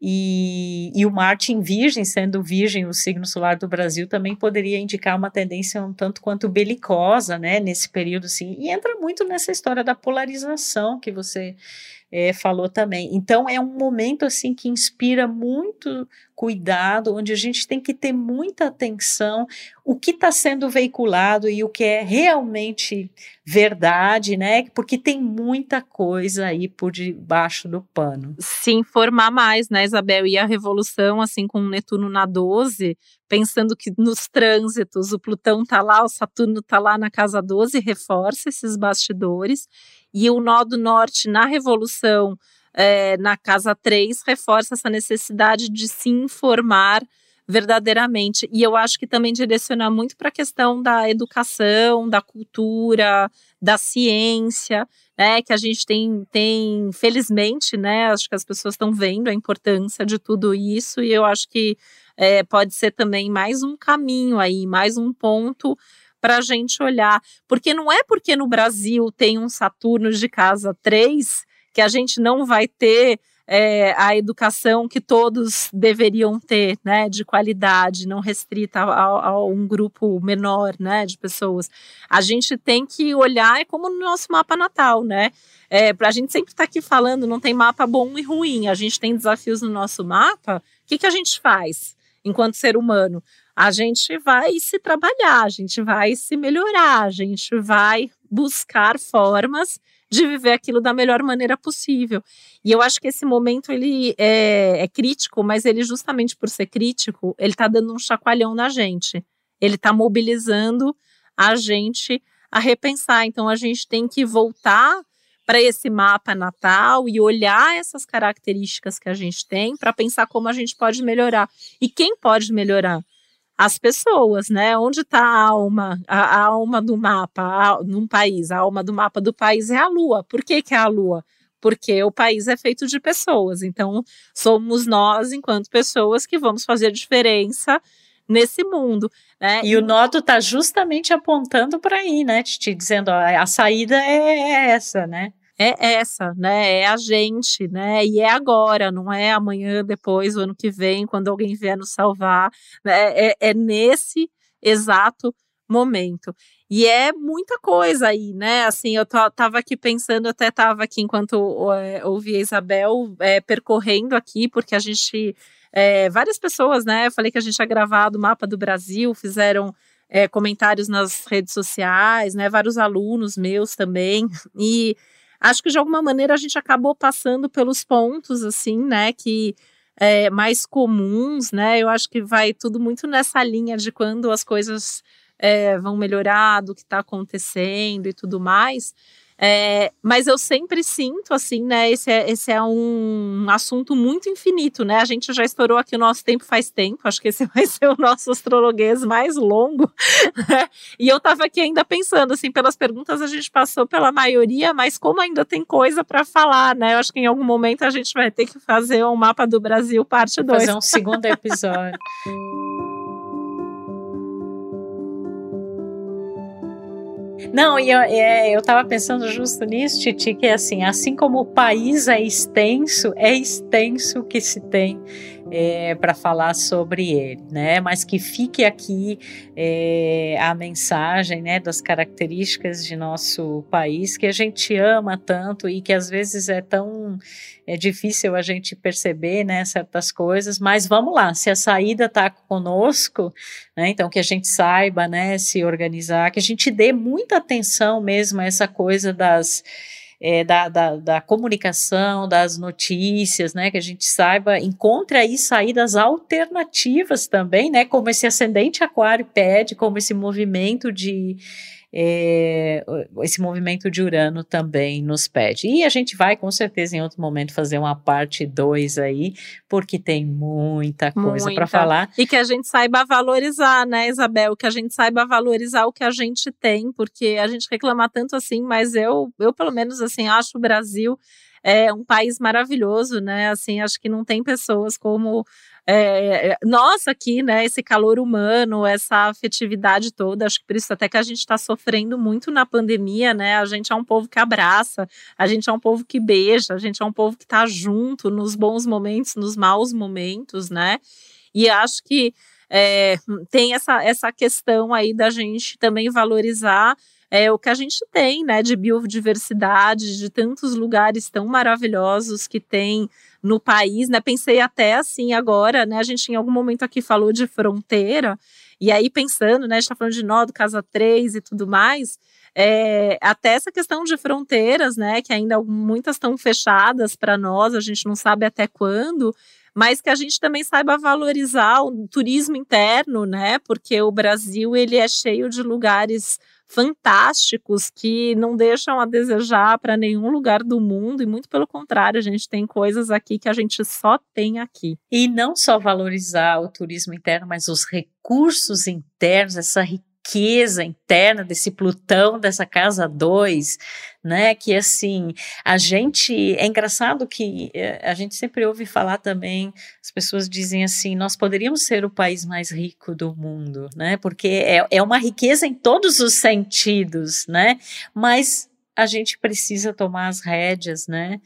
E, e, o Marte em Virgem, sendo Virgem o signo solar do Brasil, também poderia indicar uma tendência um tanto quanto belicosa, né, nesse período, assim, e entra muito nessa história da polarização que você é, falou também. Então é um momento assim que inspira muito cuidado, onde a gente tem que ter muita atenção o que está sendo veiculado e o que é realmente verdade, né? Porque tem muita coisa aí por debaixo do pano. Se informar mais, né, Isabel? E a revolução, assim, com o Netuno na 12, pensando que nos trânsitos o Plutão tá lá, o Saturno tá lá na casa 12, reforça esses bastidores. E o nó do norte na revolução, é, na casa 3, reforça essa necessidade de se informar verdadeiramente. E eu acho que também direcionar muito para a questão da educação, da cultura, da ciência, né? Que a gente tem, tem, felizmente, né? Acho que as pessoas estão vendo a importância de tudo isso, e eu acho que é, pode ser também mais um caminho aí, mais um ponto para a gente olhar. Porque não é porque no Brasil tem um Saturno de casa 3 que a gente não vai ter é, a educação que todos deveriam ter, né, de qualidade, não restrita a, a, um grupo menor, né, de pessoas. A gente tem que olhar é como no nosso mapa natal, né? É, a gente sempre está aqui falando, não tem mapa bom e ruim. A gente tem desafios no nosso mapa. O que, que a gente faz enquanto ser humano? a gente vai se trabalhar, a gente vai se melhorar, a gente vai buscar formas de viver aquilo da melhor maneira possível. E eu acho que esse momento ele é, é crítico, mas ele justamente por ser crítico, ele está dando um chacoalhão na gente. Ele está mobilizando a gente a repensar. Então a gente tem que voltar para esse mapa natal e olhar essas características que a gente tem para pensar como a gente pode melhorar. E quem pode melhorar? As pessoas, né? Onde está a alma, a, a, alma do mapa, a, num país? A alma do mapa do país é a Lua. Por que, que é a Lua? Porque o país é feito de pessoas. Então, somos nós, enquanto pessoas, que vamos fazer diferença nesse mundo. Né? E o nodo está justamente apontando para aí, né? Te dizendo, ó, a saída é essa, né? É essa, né? É a gente, né? E é agora, não é amanhã, depois, o ano que vem, quando alguém vier nos salvar. Né? É, é nesse exato momento. E é muita coisa aí, né? Assim, eu tava aqui pensando, até tava aqui enquanto é, ouvi a Isabel é, percorrendo aqui, porque a gente. É, várias pessoas, né? Eu falei que a gente tinha gravado o mapa do Brasil, fizeram é, comentários nas redes sociais, né? Vários alunos meus também. E acho que de alguma maneira a gente acabou passando pelos pontos, assim, né, que é, mais comuns, né? Eu acho que vai tudo muito nessa linha de quando as coisas é, vão melhorar, do que está acontecendo e tudo mais. É, mas eu sempre sinto, assim, né? Esse é, esse é um assunto muito infinito, né? A gente já estourou aqui o nosso tempo faz tempo, acho que esse vai ser o nosso astrologuês mais longo. Né? E eu tava aqui ainda pensando, assim, pelas perguntas a gente passou pela maioria, mas como ainda tem coisa para falar, né? Eu acho que em algum momento a gente vai ter que fazer um mapa do Brasil, parte 2. Fazer um segundo episódio. Não, e eu, é, eu tava pensando justo nisso, Titi, que é assim, assim como o país é extenso, é extenso o que se tem é, para falar sobre ele, né? Mas que fique aqui é, a mensagem, né, das características de nosso país que a gente ama tanto e que às vezes é tão é difícil a gente perceber, né, certas coisas. Mas vamos lá, se a saída está conosco, né, então que a gente saiba, né, se organizar, que a gente dê muita atenção mesmo a essa coisa das é, da, da, da, comunicação, das notícias, né, que a gente saiba, encontre aí saídas alternativas também, né, como esse ascendente aquário pede, como esse movimento de é, esse movimento de Urano também nos pede. E a gente vai com certeza em outro momento fazer uma parte 2 aí, porque tem muita coisa para falar. E que a gente saiba valorizar, né, Isabel? Que a gente saiba valorizar o que a gente tem, porque a gente reclama tanto assim, mas eu, eu pelo menos assim, acho o Brasil é um país maravilhoso, né? Assim, acho que não tem pessoas como é, é, nós aqui, né, esse calor humano, essa afetividade toda, acho que por isso até que a gente está sofrendo muito na pandemia, né? A gente é um povo que abraça, a gente é um povo que beija, a gente é um povo que está junto nos bons momentos, nos maus momentos, né? E acho que é, tem essa, essa questão aí da gente também valorizar é, o que a gente tem, né, de biodiversidade, de tantos lugares tão maravilhosos que tem no país, né? Pensei até assim agora, né? A gente em algum momento aqui falou de fronteira, e aí pensando, né? A gente tá falando de nó do Casa 3 e tudo mais. É, até essa questão de fronteiras, né? Que ainda muitas estão fechadas para nós, a gente não sabe até quando mas que a gente também saiba valorizar o turismo interno, né? Porque o Brasil ele é cheio de lugares fantásticos que não deixam a desejar para nenhum lugar do mundo e muito pelo contrário, a gente tem coisas aqui que a gente só tem aqui. E não só valorizar o turismo interno, mas os recursos internos, essa riqueza riqueza interna desse Plutão, dessa casa 2, né? Que assim, a gente. É engraçado que eh, a gente sempre ouve falar também, as pessoas dizem assim: nós poderíamos ser o país mais rico do mundo, né? Porque é, é uma riqueza em todos os sentidos, né? Mas a gente precisa tomar as rédeas, né?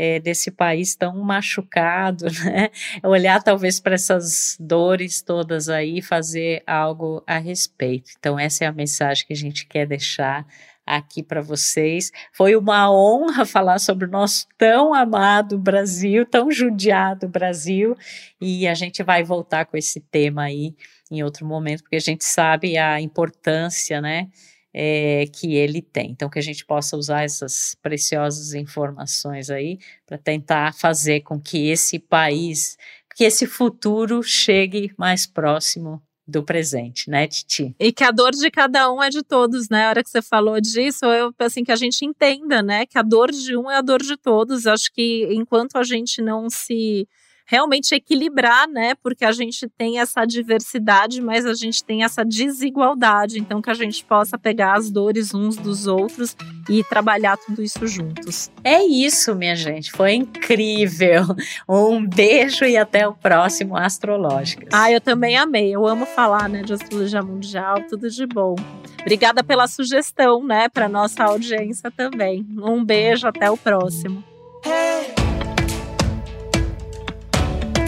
é, desse país tão machucado, né? Olhar talvez para essas dores todas aí fazer algo a respeito. Então, essa é a mensagem que a gente quer deixar aqui para vocês. Foi uma honra falar sobre o nosso tão amado Brasil, tão judiado Brasil, e a gente vai voltar com esse tema aí em outro momento, porque a gente sabe a importância, né? é, que ele tem. Então, que a gente possa usar essas preciosas informações aí para tentar fazer com que esse país, que esse futuro chegue mais próximo do presente, né, Titi? E que a dor de cada um é de todos, né? A hora que você falou disso, eu assim que a gente entenda, né, que a dor de um é a dor de todos. Acho que enquanto a gente não se realmente equilibrar, né? Porque a gente tem essa diversidade, mas a gente tem essa desigualdade. Então, que a gente possa pegar as dores uns dos outros e trabalhar tudo isso juntos. É isso, minha gente. Foi incrível. Um beijo e até o próximo Astrológicas. Ah, eu também amei. Eu amo falar, né, de astrologia mundial. Tudo de bom. Obrigada pela sugestão, né, para nossa audiência também. Um beijo, até o próximo.